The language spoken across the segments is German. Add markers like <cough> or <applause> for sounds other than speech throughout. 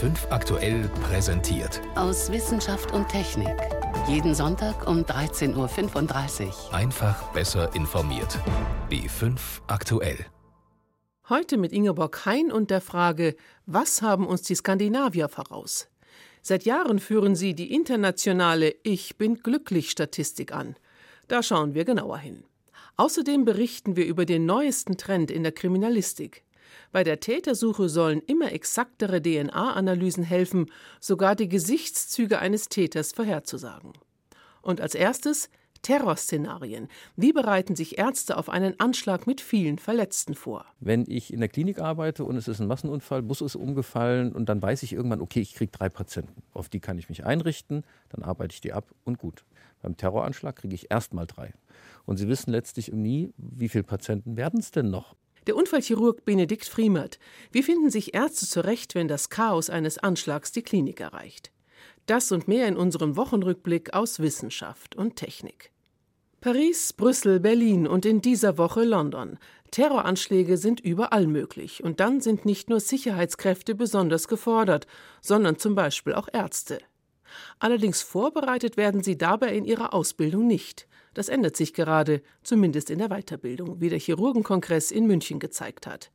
B5 aktuell präsentiert. Aus Wissenschaft und Technik. Jeden Sonntag um 13.35 Uhr. Einfach besser informiert. B5 aktuell. Heute mit Ingeborg Hein und der Frage, was haben uns die Skandinavier voraus? Seit Jahren führen sie die internationale Ich bin glücklich Statistik an. Da schauen wir genauer hin. Außerdem berichten wir über den neuesten Trend in der Kriminalistik. Bei der Tätersuche sollen immer exaktere DNA-Analysen helfen, sogar die Gesichtszüge eines Täters vorherzusagen. Und als erstes Terrorszenarien. Wie bereiten sich Ärzte auf einen Anschlag mit vielen Verletzten vor? Wenn ich in der Klinik arbeite und es ist ein Massenunfall, Bus ist umgefallen und dann weiß ich irgendwann, okay, ich kriege drei Patienten. Auf die kann ich mich einrichten, dann arbeite ich die ab und gut. Beim Terroranschlag kriege ich erst mal drei. Und Sie wissen letztlich nie, wie viele Patienten werden es denn noch? Der Unfallchirurg Benedikt Friemert. Wie finden sich Ärzte zurecht, wenn das Chaos eines Anschlags die Klinik erreicht? Das und mehr in unserem Wochenrückblick aus Wissenschaft und Technik. Paris, Brüssel, Berlin und in dieser Woche London. Terroranschläge sind überall möglich. Und dann sind nicht nur Sicherheitskräfte besonders gefordert, sondern zum Beispiel auch Ärzte. Allerdings vorbereitet werden sie dabei in ihrer Ausbildung nicht. Das ändert sich gerade, zumindest in der Weiterbildung, wie der Chirurgenkongress in München gezeigt hat.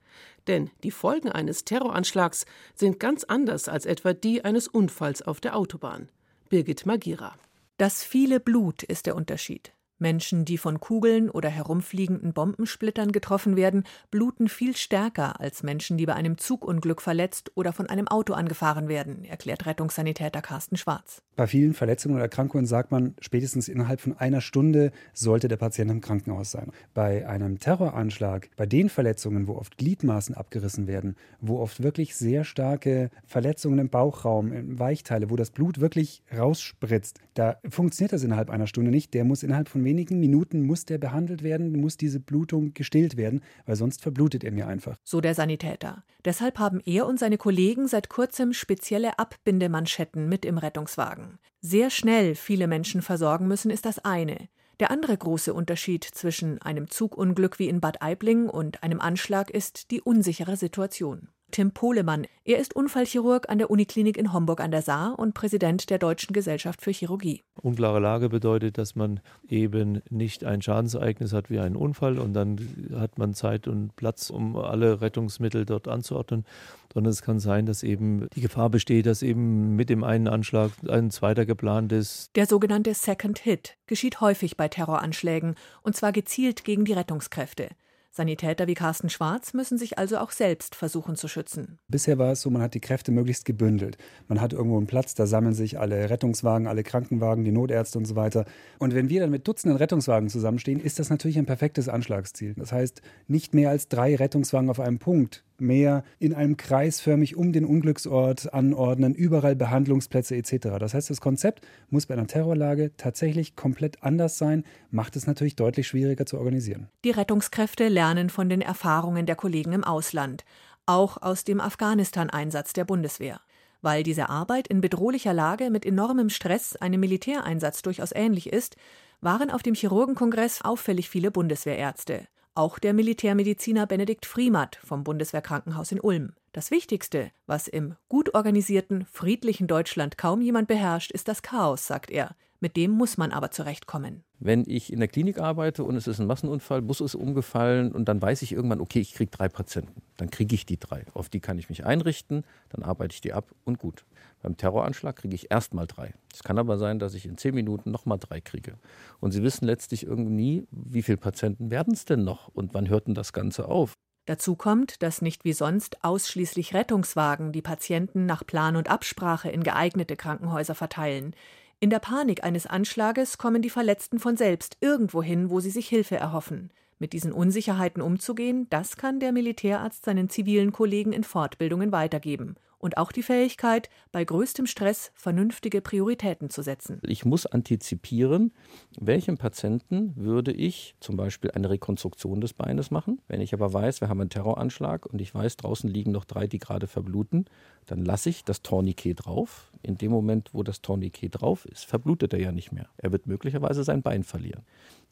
Denn die Folgen eines Terroranschlags sind ganz anders als etwa die eines Unfalls auf der Autobahn. Birgit Magira. Das viele Blut ist der Unterschied. Menschen, die von Kugeln oder herumfliegenden Bombensplittern getroffen werden, bluten viel stärker als Menschen, die bei einem Zugunglück verletzt oder von einem Auto angefahren werden, erklärt Rettungssanitäter Carsten Schwarz. Bei vielen Verletzungen oder Erkrankungen sagt man, spätestens innerhalb von einer Stunde sollte der Patient im Krankenhaus sein. Bei einem Terroranschlag, bei den Verletzungen, wo oft Gliedmaßen abgerissen werden, wo oft wirklich sehr starke Verletzungen im Bauchraum, im Weichteile, wo das Blut wirklich rausspritzt, da funktioniert das innerhalb einer Stunde nicht. Der muss innerhalb von wenigen Minuten muss der behandelt werden, muss diese Blutung gestillt werden, weil sonst verblutet er mir einfach. So der Sanitäter. Deshalb haben er und seine Kollegen seit kurzem spezielle Abbindemanschetten mit im Rettungswagen. Sehr schnell viele Menschen versorgen müssen, ist das eine. Der andere große Unterschied zwischen einem Zugunglück wie in Bad Aibling und einem Anschlag ist die unsichere Situation. Tim Pohlemann. Er ist Unfallchirurg an der Uniklinik in Homburg an der Saar und Präsident der Deutschen Gesellschaft für Chirurgie. Unklare Lage bedeutet, dass man eben nicht ein Schadensereignis hat wie einen Unfall und dann hat man Zeit und Platz, um alle Rettungsmittel dort anzuordnen, sondern es kann sein, dass eben die Gefahr besteht, dass eben mit dem einen Anschlag ein zweiter geplant ist. Der sogenannte Second Hit geschieht häufig bei Terroranschlägen und zwar gezielt gegen die Rettungskräfte. Sanitäter wie Carsten Schwarz müssen sich also auch selbst versuchen zu schützen. Bisher war es so, man hat die Kräfte möglichst gebündelt. Man hat irgendwo einen Platz, da sammeln sich alle Rettungswagen, alle Krankenwagen, die Notärzte und so weiter. Und wenn wir dann mit Dutzenden Rettungswagen zusammenstehen, ist das natürlich ein perfektes Anschlagsziel. Das heißt, nicht mehr als drei Rettungswagen auf einem Punkt mehr in einem Kreis förmig um den Unglücksort anordnen, überall Behandlungsplätze etc. Das heißt, das Konzept muss bei einer Terrorlage tatsächlich komplett anders sein, macht es natürlich deutlich schwieriger zu organisieren. Die Rettungskräfte lernen von den Erfahrungen der Kollegen im Ausland, auch aus dem Afghanistan-Einsatz der Bundeswehr. Weil diese Arbeit in bedrohlicher Lage mit enormem Stress einem Militäreinsatz durchaus ähnlich ist, waren auf dem Chirurgenkongress auffällig viele Bundeswehrärzte. Auch der Militärmediziner Benedikt Friemert vom Bundeswehrkrankenhaus in Ulm. Das Wichtigste, was im gut organisierten, friedlichen Deutschland kaum jemand beherrscht, ist das Chaos, sagt er. Mit dem muss man aber zurechtkommen. Wenn ich in der Klinik arbeite und es ist ein Massenunfall, Bus ist umgefallen und dann weiß ich irgendwann, okay, ich kriege drei Patienten. Dann kriege ich die drei. Auf die kann ich mich einrichten, dann arbeite ich die ab und gut. Beim Terroranschlag kriege ich erst mal drei. Es kann aber sein, dass ich in zehn Minuten nochmal drei kriege. Und Sie wissen letztlich irgendwie nie, wie viele Patienten werden es denn noch und wann hört denn das Ganze auf? Dazu kommt, dass nicht wie sonst ausschließlich Rettungswagen die Patienten nach Plan und Absprache in geeignete Krankenhäuser verteilen. In der Panik eines Anschlages kommen die Verletzten von selbst irgendwo hin, wo sie sich Hilfe erhoffen. Mit diesen Unsicherheiten umzugehen, das kann der Militärarzt seinen zivilen Kollegen in Fortbildungen weitergeben und auch die Fähigkeit, bei größtem Stress vernünftige Prioritäten zu setzen. Ich muss antizipieren, welchem Patienten würde ich zum Beispiel eine Rekonstruktion des Beines machen. Wenn ich aber weiß, wir haben einen Terroranschlag und ich weiß, draußen liegen noch drei, die gerade verbluten, dann lasse ich das Tourniquet drauf. In dem Moment, wo das Tourniquet drauf ist, verblutet er ja nicht mehr. Er wird möglicherweise sein Bein verlieren.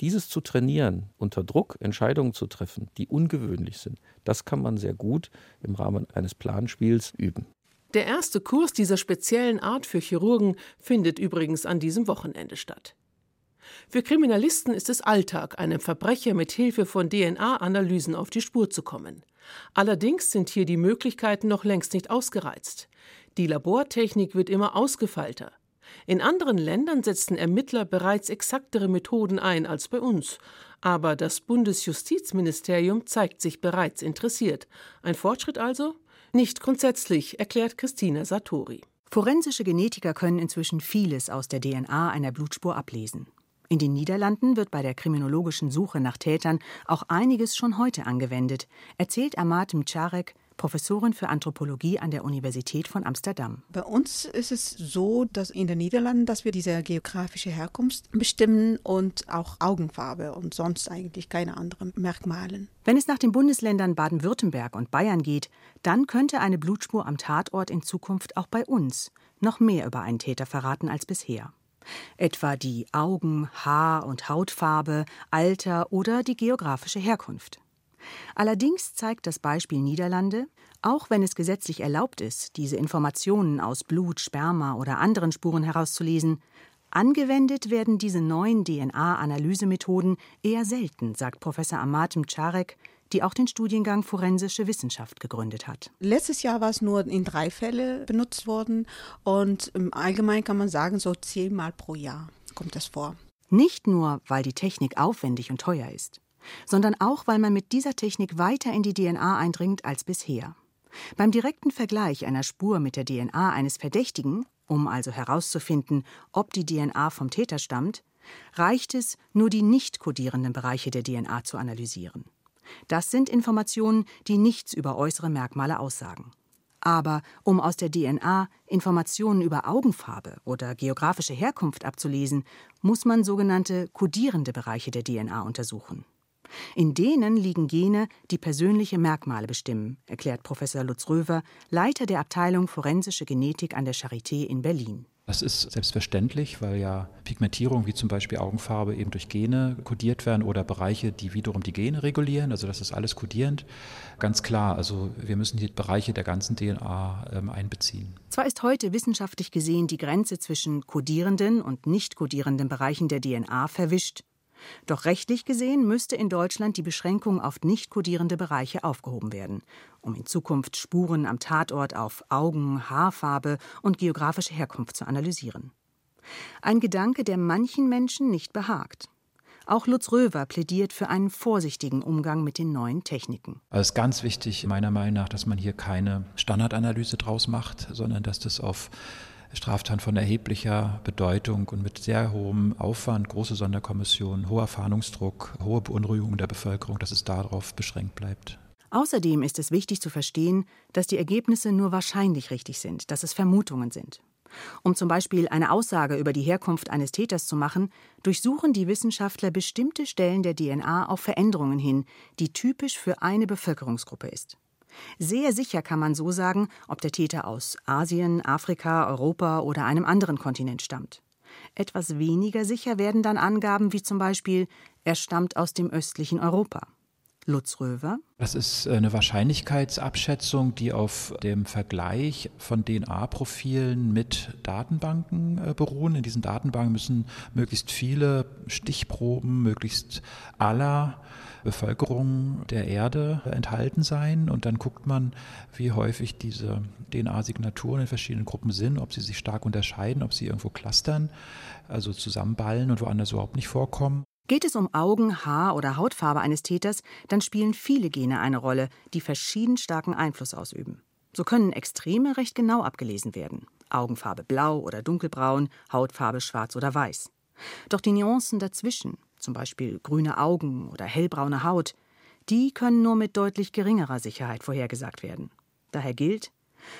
Dieses zu trainieren, unter Druck Entscheidungen zu treffen, die ungewöhnlich sind, das kann man sehr gut im Rahmen eines Planspiels üben. Der erste Kurs dieser speziellen Art für Chirurgen findet übrigens an diesem Wochenende statt. Für Kriminalisten ist es Alltag, einem Verbrecher mit Hilfe von DNA-Analysen auf die Spur zu kommen. Allerdings sind hier die Möglichkeiten noch längst nicht ausgereizt. Die Labortechnik wird immer ausgefeilter. In anderen Ländern setzen Ermittler bereits exaktere Methoden ein als bei uns. Aber das Bundesjustizministerium zeigt sich bereits interessiert. Ein Fortschritt also? Nicht grundsätzlich, erklärt Christina Satori. Forensische Genetiker können inzwischen vieles aus der DNA einer Blutspur ablesen. In den Niederlanden wird bei der kriminologischen Suche nach Tätern auch einiges schon heute angewendet, erzählt Amat Mcharek, Professorin für Anthropologie an der Universität von Amsterdam. Bei uns ist es so, dass in den Niederlanden, dass wir diese geografische Herkunft bestimmen und auch Augenfarbe und sonst eigentlich keine anderen Merkmale. Wenn es nach den Bundesländern Baden-Württemberg und Bayern geht, dann könnte eine Blutspur am Tatort in Zukunft auch bei uns noch mehr über einen Täter verraten als bisher. Etwa die Augen-, Haar- und Hautfarbe, Alter oder die geografische Herkunft. Allerdings zeigt das Beispiel Niederlande, auch wenn es gesetzlich erlaubt ist, diese Informationen aus Blut, Sperma oder anderen Spuren herauszulesen, angewendet werden diese neuen DNA-Analysemethoden eher selten, sagt Professor Amat Mczarek, die auch den Studiengang Forensische Wissenschaft gegründet hat. Letztes Jahr war es nur in drei Fällen benutzt worden und im Allgemeinen kann man sagen, so zehnmal pro Jahr kommt das vor. Nicht nur, weil die Technik aufwendig und teuer ist sondern auch, weil man mit dieser Technik weiter in die DNA eindringt als bisher. Beim direkten Vergleich einer Spur mit der DNA eines Verdächtigen, um also herauszufinden, ob die DNA vom Täter stammt, reicht es, nur die nicht kodierenden Bereiche der DNA zu analysieren. Das sind Informationen, die nichts über äußere Merkmale aussagen. Aber um aus der DNA Informationen über Augenfarbe oder geografische Herkunft abzulesen, muss man sogenannte kodierende Bereiche der DNA untersuchen. In denen liegen Gene, die persönliche Merkmale bestimmen, erklärt Professor Lutz Röver, Leiter der Abteilung Forensische Genetik an der Charité in Berlin. Das ist selbstverständlich, weil ja Pigmentierung wie zum Beispiel Augenfarbe eben durch Gene kodiert werden oder Bereiche, die wiederum die Gene regulieren. Also das ist alles kodierend. Ganz klar, also wir müssen die Bereiche der ganzen DNA ähm, einbeziehen. Zwar ist heute wissenschaftlich gesehen die Grenze zwischen kodierenden und nicht kodierenden Bereichen der DNA verwischt. Doch rechtlich gesehen müsste in Deutschland die Beschränkung auf nicht kodierende Bereiche aufgehoben werden, um in Zukunft Spuren am Tatort auf Augen, Haarfarbe und geografische Herkunft zu analysieren. Ein Gedanke, der manchen Menschen nicht behagt. Auch Lutz Röver plädiert für einen vorsichtigen Umgang mit den neuen Techniken. Es ist ganz wichtig, meiner Meinung nach, dass man hier keine Standardanalyse draus macht, sondern dass das auf Straftaten von erheblicher Bedeutung und mit sehr hohem Aufwand, große Sonderkommission, hoher Fahndungsdruck, hohe Beunruhigung der Bevölkerung, dass es darauf beschränkt bleibt. Außerdem ist es wichtig zu verstehen, dass die Ergebnisse nur wahrscheinlich richtig sind, dass es Vermutungen sind. Um zum Beispiel eine Aussage über die Herkunft eines Täters zu machen, durchsuchen die Wissenschaftler bestimmte Stellen der DNA auf Veränderungen hin, die typisch für eine Bevölkerungsgruppe ist. Sehr sicher kann man so sagen, ob der Täter aus Asien, Afrika, Europa oder einem anderen Kontinent stammt. Etwas weniger sicher werden dann Angaben wie zum Beispiel, er stammt aus dem östlichen Europa. Lutz Röver. Das ist eine Wahrscheinlichkeitsabschätzung, die auf dem Vergleich von DNA-Profilen mit Datenbanken äh, beruhen. In diesen Datenbanken müssen möglichst viele Stichproben, möglichst aller Bevölkerung der Erde enthalten sein. Und dann guckt man, wie häufig diese DNA-Signaturen in verschiedenen Gruppen sind, ob sie sich stark unterscheiden, ob sie irgendwo clustern, also zusammenballen und woanders überhaupt nicht vorkommen. Geht es um Augen, Haar oder Hautfarbe eines Täters, dann spielen viele Gene eine Rolle, die verschieden starken Einfluss ausüben. So können Extreme recht genau abgelesen werden. Augenfarbe blau oder dunkelbraun, Hautfarbe schwarz oder weiß. Doch die Nuancen dazwischen, zum Beispiel grüne Augen oder hellbraune Haut, die können nur mit deutlich geringerer Sicherheit vorhergesagt werden. Daher gilt,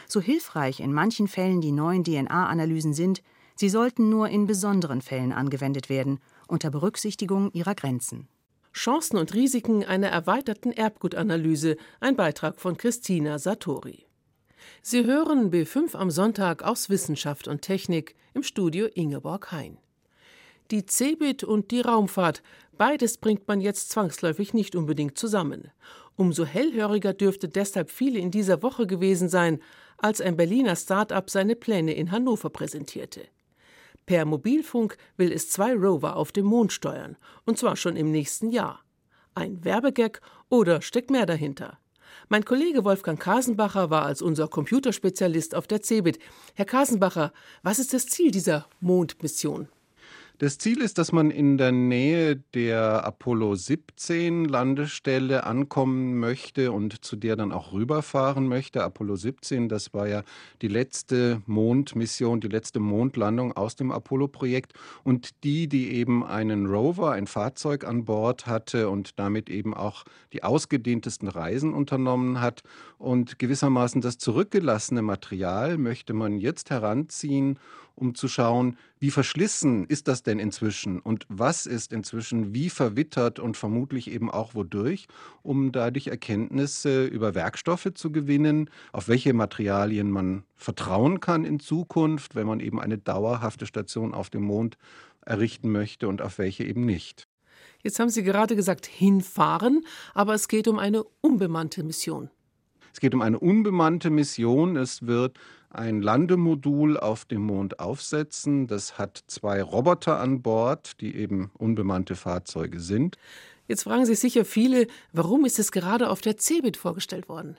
so hilfreich in manchen Fällen die neuen DNA-Analysen sind, sie sollten nur in besonderen Fällen angewendet werden, unter Berücksichtigung ihrer Grenzen. Chancen und Risiken einer erweiterten Erbgutanalyse, ein Beitrag von Christina Satori. Sie hören B5 am Sonntag aus Wissenschaft und Technik im Studio Ingeborg Hein die Cebit und die Raumfahrt, beides bringt man jetzt zwangsläufig nicht unbedingt zusammen. Umso hellhöriger dürfte deshalb viele in dieser Woche gewesen sein, als ein Berliner Start-up seine Pläne in Hannover präsentierte. Per Mobilfunk will es zwei Rover auf dem Mond steuern, und zwar schon im nächsten Jahr. Ein Werbegag oder steckt mehr dahinter? Mein Kollege Wolfgang Kasenbacher war als unser Computerspezialist auf der CeBIT. Herr Kasenbacher, was ist das Ziel dieser Mondmission? Das Ziel ist, dass man in der Nähe der Apollo 17 Landestelle ankommen möchte und zu der dann auch rüberfahren möchte. Apollo 17, das war ja die letzte Mondmission, die letzte Mondlandung aus dem Apollo-Projekt und die, die eben einen Rover, ein Fahrzeug an Bord hatte und damit eben auch die ausgedehntesten Reisen unternommen hat. Und gewissermaßen das zurückgelassene Material möchte man jetzt heranziehen um zu schauen, wie verschlissen ist das denn inzwischen und was ist inzwischen wie verwittert und vermutlich eben auch wodurch, um dadurch Erkenntnisse über Werkstoffe zu gewinnen, auf welche Materialien man vertrauen kann in Zukunft, wenn man eben eine dauerhafte Station auf dem Mond errichten möchte und auf welche eben nicht. Jetzt haben Sie gerade gesagt, hinfahren, aber es geht um eine unbemannte Mission. Es geht um eine unbemannte Mission. Es wird ein Landemodul auf dem Mond aufsetzen. Das hat zwei Roboter an Bord, die eben unbemannte Fahrzeuge sind. Jetzt fragen sich sicher viele, warum ist es gerade auf der CeBIT vorgestellt worden?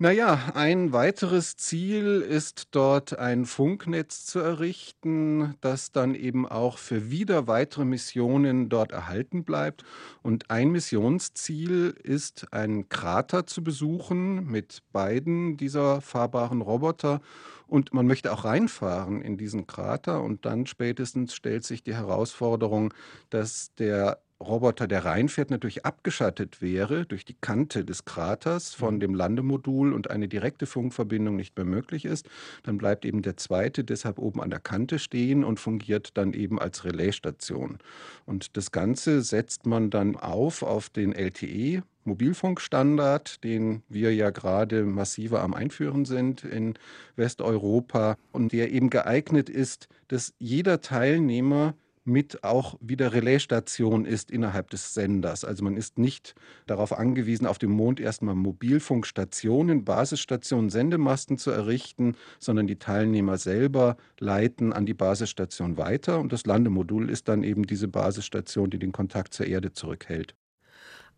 Naja, ein weiteres Ziel ist dort ein Funknetz zu errichten, das dann eben auch für wieder weitere Missionen dort erhalten bleibt. Und ein Missionsziel ist, einen Krater zu besuchen mit beiden dieser fahrbaren Roboter. Und man möchte auch reinfahren in diesen Krater. Und dann spätestens stellt sich die Herausforderung, dass der Roboter, der reinfährt, natürlich abgeschattet wäre durch die Kante des Kraters von mhm. dem Landemodul und eine direkte Funkverbindung nicht mehr möglich ist, dann bleibt eben der zweite deshalb oben an der Kante stehen und fungiert dann eben als Relaisstation. Und das Ganze setzt man dann auf auf den LTE Mobilfunkstandard, den wir ja gerade massiver am Einführen sind in Westeuropa und der eben geeignet ist, dass jeder Teilnehmer mit auch wieder Relaisstation ist innerhalb des Senders. Also man ist nicht darauf angewiesen, auf dem Mond erstmal Mobilfunkstationen, Basisstationen, Sendemasten zu errichten, sondern die Teilnehmer selber leiten an die Basisstation weiter und das Landemodul ist dann eben diese Basisstation, die den Kontakt zur Erde zurückhält.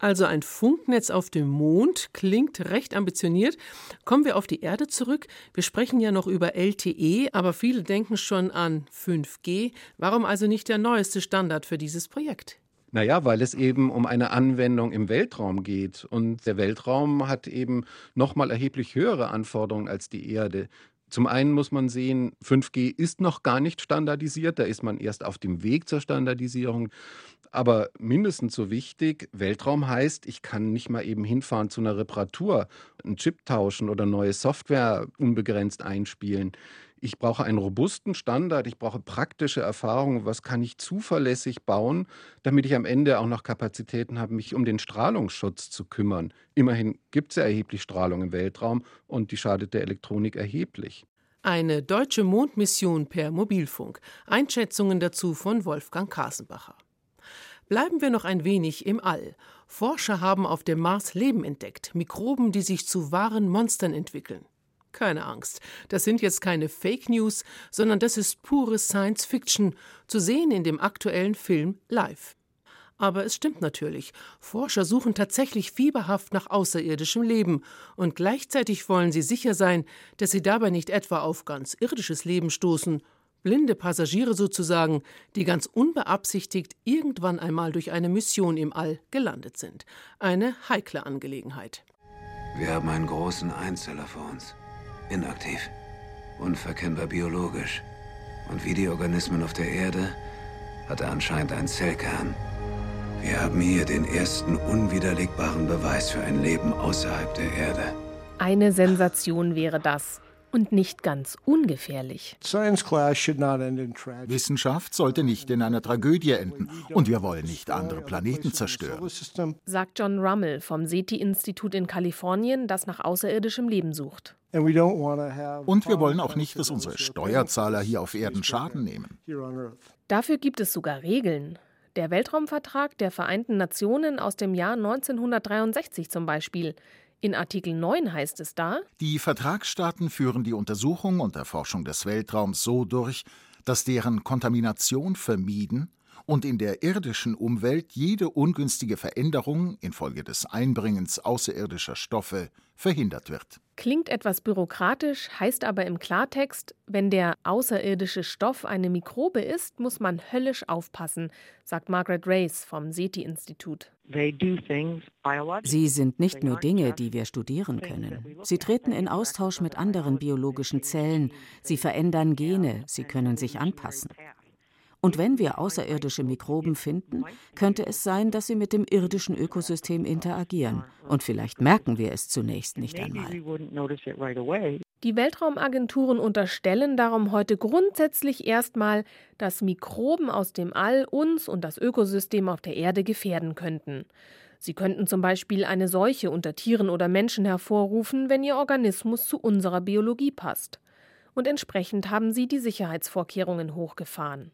Also ein Funknetz auf dem Mond klingt recht ambitioniert. Kommen wir auf die Erde zurück. Wir sprechen ja noch über LTE, aber viele denken schon an 5G. Warum also nicht der neueste Standard für dieses Projekt? Naja, weil es eben um eine Anwendung im Weltraum geht. Und der Weltraum hat eben nochmal erheblich höhere Anforderungen als die Erde. Zum einen muss man sehen, 5G ist noch gar nicht standardisiert, da ist man erst auf dem Weg zur Standardisierung. Aber mindestens so wichtig, Weltraum heißt, ich kann nicht mal eben hinfahren zu einer Reparatur, einen Chip tauschen oder neue Software unbegrenzt einspielen. Ich brauche einen robusten Standard, ich brauche praktische Erfahrung, was kann ich zuverlässig bauen, damit ich am Ende auch noch Kapazitäten habe, mich um den Strahlungsschutz zu kümmern. Immerhin gibt es ja erheblich Strahlung im Weltraum und die schadet der Elektronik erheblich. Eine deutsche Mondmission per Mobilfunk. Einschätzungen dazu von Wolfgang Kasenbacher. Bleiben wir noch ein wenig im All. Forscher haben auf dem Mars Leben entdeckt, Mikroben, die sich zu wahren Monstern entwickeln. Keine Angst, das sind jetzt keine Fake News, sondern das ist pure Science Fiction, zu sehen in dem aktuellen Film Live. Aber es stimmt natürlich, Forscher suchen tatsächlich fieberhaft nach außerirdischem Leben, und gleichzeitig wollen sie sicher sein, dass sie dabei nicht etwa auf ganz irdisches Leben stoßen, blinde Passagiere sozusagen, die ganz unbeabsichtigt irgendwann einmal durch eine Mission im All gelandet sind. Eine heikle Angelegenheit. Wir haben einen großen Einzeller vor uns. Inaktiv. Unverkennbar biologisch. Und wie die Organismen auf der Erde hat er anscheinend einen Zellkern. Wir haben hier den ersten unwiderlegbaren Beweis für ein Leben außerhalb der Erde. Eine Sensation wäre das und nicht ganz ungefährlich. Wissenschaft sollte nicht in einer Tragödie enden und wir wollen nicht andere Planeten zerstören. Sagt John Rummel vom SETI-Institut in Kalifornien, das nach außerirdischem Leben sucht. Und wir wollen auch nicht, dass unsere Steuerzahler hier auf Erden Schaden nehmen. Dafür gibt es sogar Regeln. Der Weltraumvertrag der Vereinten Nationen aus dem Jahr 1963 zum Beispiel In Artikel 9 heißt es da, die Vertragsstaaten führen die Untersuchung und Erforschung des Weltraums so durch, dass deren Kontamination vermieden und in der irdischen Umwelt jede ungünstige Veränderung infolge des Einbringens außerirdischer Stoffe verhindert wird. Klingt etwas bürokratisch, heißt aber im Klartext, wenn der außerirdische Stoff eine Mikrobe ist, muss man höllisch aufpassen, sagt Margaret Race vom SETI-Institut. Sie sind nicht nur Dinge, die wir studieren können. Sie treten in Austausch mit anderen biologischen Zellen, sie verändern Gene, sie können sich anpassen. Und wenn wir außerirdische Mikroben finden, könnte es sein, dass sie mit dem irdischen Ökosystem interagieren. Und vielleicht merken wir es zunächst nicht einmal. Die Weltraumagenturen unterstellen darum heute grundsätzlich erstmal, dass Mikroben aus dem All uns und das Ökosystem auf der Erde gefährden könnten. Sie könnten zum Beispiel eine Seuche unter Tieren oder Menschen hervorrufen, wenn ihr Organismus zu unserer Biologie passt. Und entsprechend haben sie die Sicherheitsvorkehrungen hochgefahren.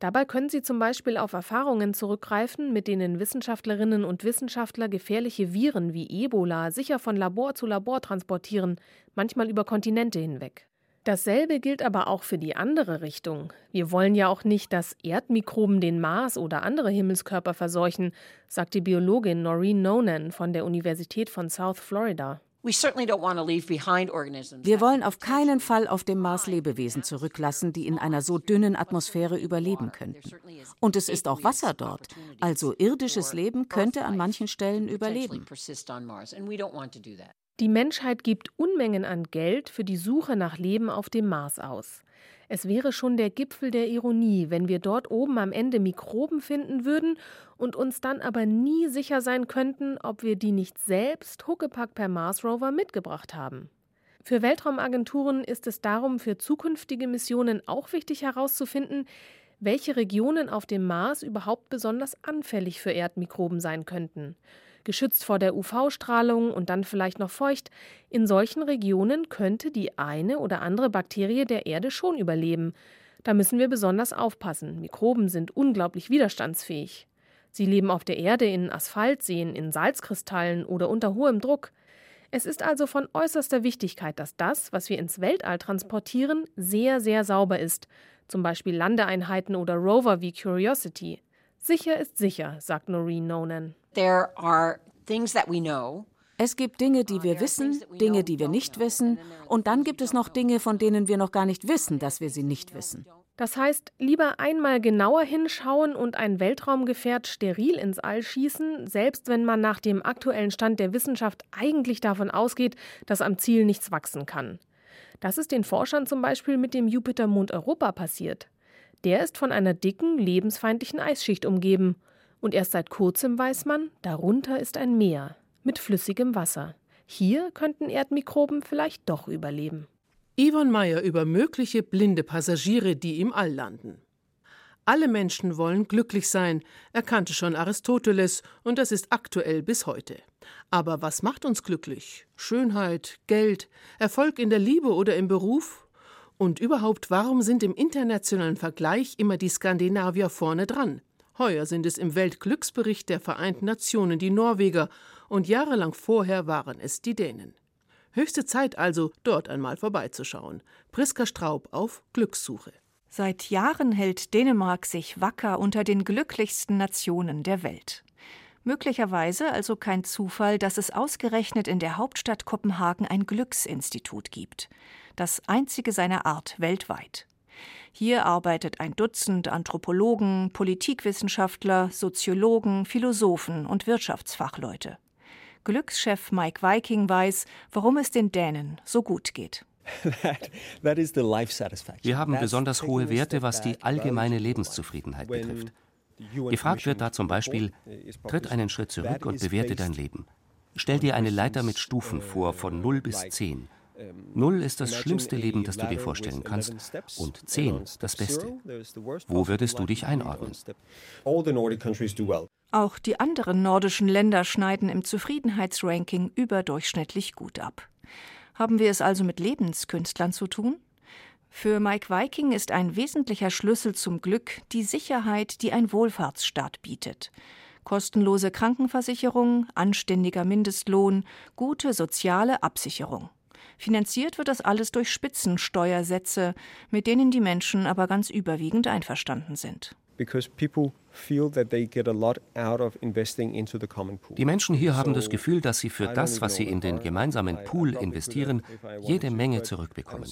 Dabei können Sie zum Beispiel auf Erfahrungen zurückgreifen, mit denen Wissenschaftlerinnen und Wissenschaftler gefährliche Viren wie Ebola sicher von Labor zu Labor transportieren, manchmal über Kontinente hinweg. Dasselbe gilt aber auch für die andere Richtung. Wir wollen ja auch nicht, dass Erdmikroben den Mars oder andere Himmelskörper verseuchen, sagt die Biologin Noreen Nonan von der Universität von South Florida. Wir wollen auf keinen Fall auf dem Mars Lebewesen zurücklassen, die in einer so dünnen Atmosphäre überleben könnten. Und es ist auch Wasser dort, also irdisches Leben könnte an manchen Stellen überleben. Die Menschheit gibt Unmengen an Geld für die Suche nach Leben auf dem Mars aus. Es wäre schon der Gipfel der Ironie, wenn wir dort oben am Ende Mikroben finden würden und uns dann aber nie sicher sein könnten, ob wir die nicht selbst Huckepack per Mars Rover mitgebracht haben. Für Weltraumagenturen ist es darum für zukünftige Missionen auch wichtig herauszufinden, welche Regionen auf dem Mars überhaupt besonders anfällig für Erdmikroben sein könnten geschützt vor der UV-Strahlung und dann vielleicht noch feucht, in solchen Regionen könnte die eine oder andere Bakterie der Erde schon überleben. Da müssen wir besonders aufpassen. Mikroben sind unglaublich widerstandsfähig. Sie leben auf der Erde in Asphaltseen, in Salzkristallen oder unter hohem Druck. Es ist also von äußerster Wichtigkeit, dass das, was wir ins Weltall transportieren, sehr, sehr sauber ist. Zum Beispiel Landeeinheiten oder Rover wie Curiosity. Sicher ist sicher, sagt Noreen Nonan. Es gibt Dinge, die wir wissen, Dinge, die wir nicht wissen, und dann gibt es noch Dinge, von denen wir noch gar nicht wissen, dass wir sie nicht wissen. Das heißt, lieber einmal genauer hinschauen und ein Weltraumgefährt steril ins All schießen, selbst wenn man nach dem aktuellen Stand der Wissenschaft eigentlich davon ausgeht, dass am Ziel nichts wachsen kann. Das ist den Forschern zum Beispiel mit dem Jupitermond Europa passiert. Der ist von einer dicken, lebensfeindlichen Eisschicht umgeben und erst seit kurzem weiß man, darunter ist ein Meer mit flüssigem Wasser. Hier könnten Erdmikroben vielleicht doch überleben. Yvonne Meyer über mögliche blinde Passagiere, die im All landen. Alle Menschen wollen glücklich sein, erkannte schon Aristoteles, und das ist aktuell bis heute. Aber was macht uns glücklich? Schönheit, Geld, Erfolg in der Liebe oder im Beruf? Und überhaupt, warum sind im internationalen Vergleich immer die Skandinavier vorne dran? Heuer sind es im Weltglücksbericht der Vereinten Nationen die Norweger und jahrelang vorher waren es die Dänen. Höchste Zeit also, dort einmal vorbeizuschauen. Priska Straub auf Glückssuche. Seit Jahren hält Dänemark sich wacker unter den glücklichsten Nationen der Welt. Möglicherweise also kein Zufall, dass es ausgerechnet in der Hauptstadt Kopenhagen ein Glücksinstitut gibt. Das einzige seiner Art weltweit. Hier arbeitet ein Dutzend Anthropologen, Politikwissenschaftler, Soziologen, Philosophen und Wirtschaftsfachleute. Glückschef Mike Viking weiß, warum es den Dänen so gut geht. Wir haben besonders hohe Werte, was die allgemeine Lebenszufriedenheit betrifft. Gefragt wird da zum Beispiel, tritt einen Schritt zurück und bewerte dein Leben. Stell dir eine Leiter mit Stufen vor, von 0 bis 10. Null ist das schlimmste Leben, das du dir vorstellen kannst, und zehn das Beste. Wo würdest du dich einordnen? Auch die anderen nordischen Länder schneiden im Zufriedenheitsranking überdurchschnittlich gut ab. Haben wir es also mit Lebenskünstlern zu tun? Für Mike Viking ist ein wesentlicher Schlüssel zum Glück die Sicherheit, die ein Wohlfahrtsstaat bietet. Kostenlose Krankenversicherung, anständiger Mindestlohn, gute soziale Absicherung. Finanziert wird das alles durch Spitzensteuersätze, mit denen die Menschen aber ganz überwiegend einverstanden sind. Die Menschen hier haben das Gefühl, dass sie für das, was sie in den gemeinsamen Pool investieren, jede Menge zurückbekommen.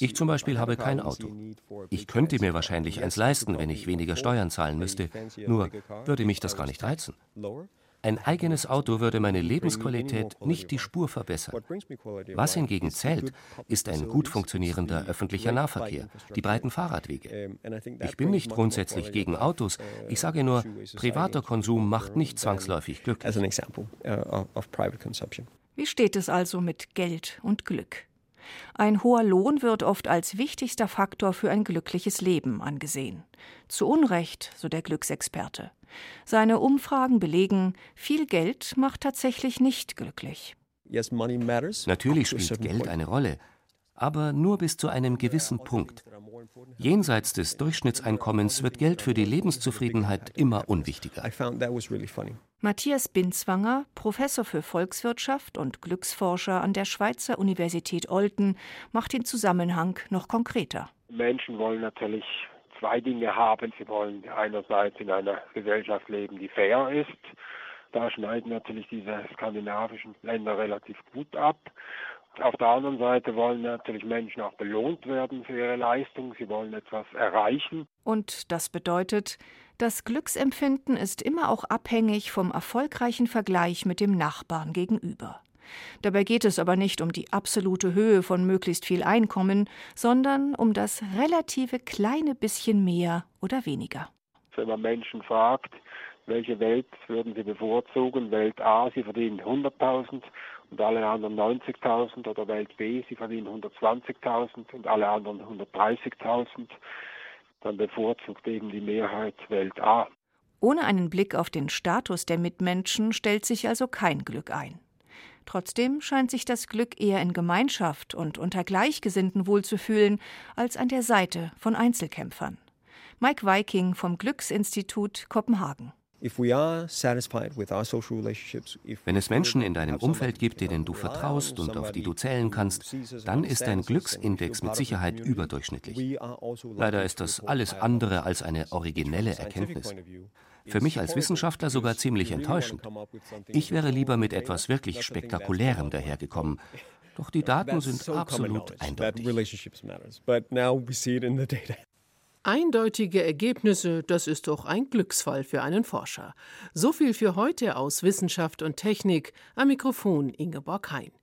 Ich zum Beispiel habe kein Auto. Ich könnte mir wahrscheinlich eins leisten, wenn ich weniger Steuern zahlen müsste, nur würde mich das gar nicht reizen. Ein eigenes Auto würde meine Lebensqualität nicht die Spur verbessern. Was hingegen zählt, ist ein gut funktionierender öffentlicher Nahverkehr, die breiten Fahrradwege. Ich bin nicht grundsätzlich gegen Autos. Ich sage nur, privater Konsum macht nicht zwangsläufig glücklich. Wie steht es also mit Geld und Glück? Ein hoher Lohn wird oft als wichtigster Faktor für ein glückliches Leben angesehen. Zu Unrecht, so der Glücksexperte. Seine Umfragen belegen, viel Geld macht tatsächlich nicht glücklich. Natürlich spielt Geld eine Rolle, aber nur bis zu einem gewissen Punkt. Jenseits des Durchschnittseinkommens wird Geld für die Lebenszufriedenheit immer unwichtiger. Matthias Binzwanger, Professor für Volkswirtschaft und Glücksforscher an der Schweizer Universität Olten, macht den Zusammenhang noch konkreter. Menschen wollen natürlich zwei Dinge haben. Sie wollen einerseits in einer Gesellschaft leben, die fair ist. Da schneiden natürlich diese skandinavischen Länder relativ gut ab. Auf der anderen Seite wollen natürlich Menschen auch belohnt werden für ihre Leistung. Sie wollen etwas erreichen. Und das bedeutet, das Glücksempfinden ist immer auch abhängig vom erfolgreichen Vergleich mit dem Nachbarn gegenüber. Dabei geht es aber nicht um die absolute Höhe von möglichst viel Einkommen, sondern um das relative kleine bisschen mehr oder weniger. Wenn man Menschen fragt, welche Welt würden sie bevorzugen? Welt A, sie verdienen 100.000 und alle anderen 90.000 oder Welt B, sie verdienen 120.000 und alle anderen 130.000, dann bevorzugt eben die Mehrheit Welt A. Ohne einen Blick auf den Status der Mitmenschen stellt sich also kein Glück ein. Trotzdem scheint sich das Glück eher in Gemeinschaft und unter Gleichgesinnten wohlzufühlen, als an der Seite von Einzelkämpfern. Mike Viking vom Glücksinstitut Kopenhagen. Wenn es Menschen in deinem Umfeld gibt, denen du vertraust und auf die du zählen kannst, dann ist dein Glücksindex mit Sicherheit überdurchschnittlich. Also Leider ist das alles andere als eine originelle Erkenntnis. Für mich als Wissenschaftler sogar ziemlich enttäuschend. Ich wäre lieber mit etwas wirklich Spektakulärem dahergekommen. Doch die <laughs> Daten sind absolut eindeutig. Eindeutige Ergebnisse, das ist doch ein Glücksfall für einen Forscher. So viel für heute aus Wissenschaft und Technik. Am Mikrofon Ingeborg Hein.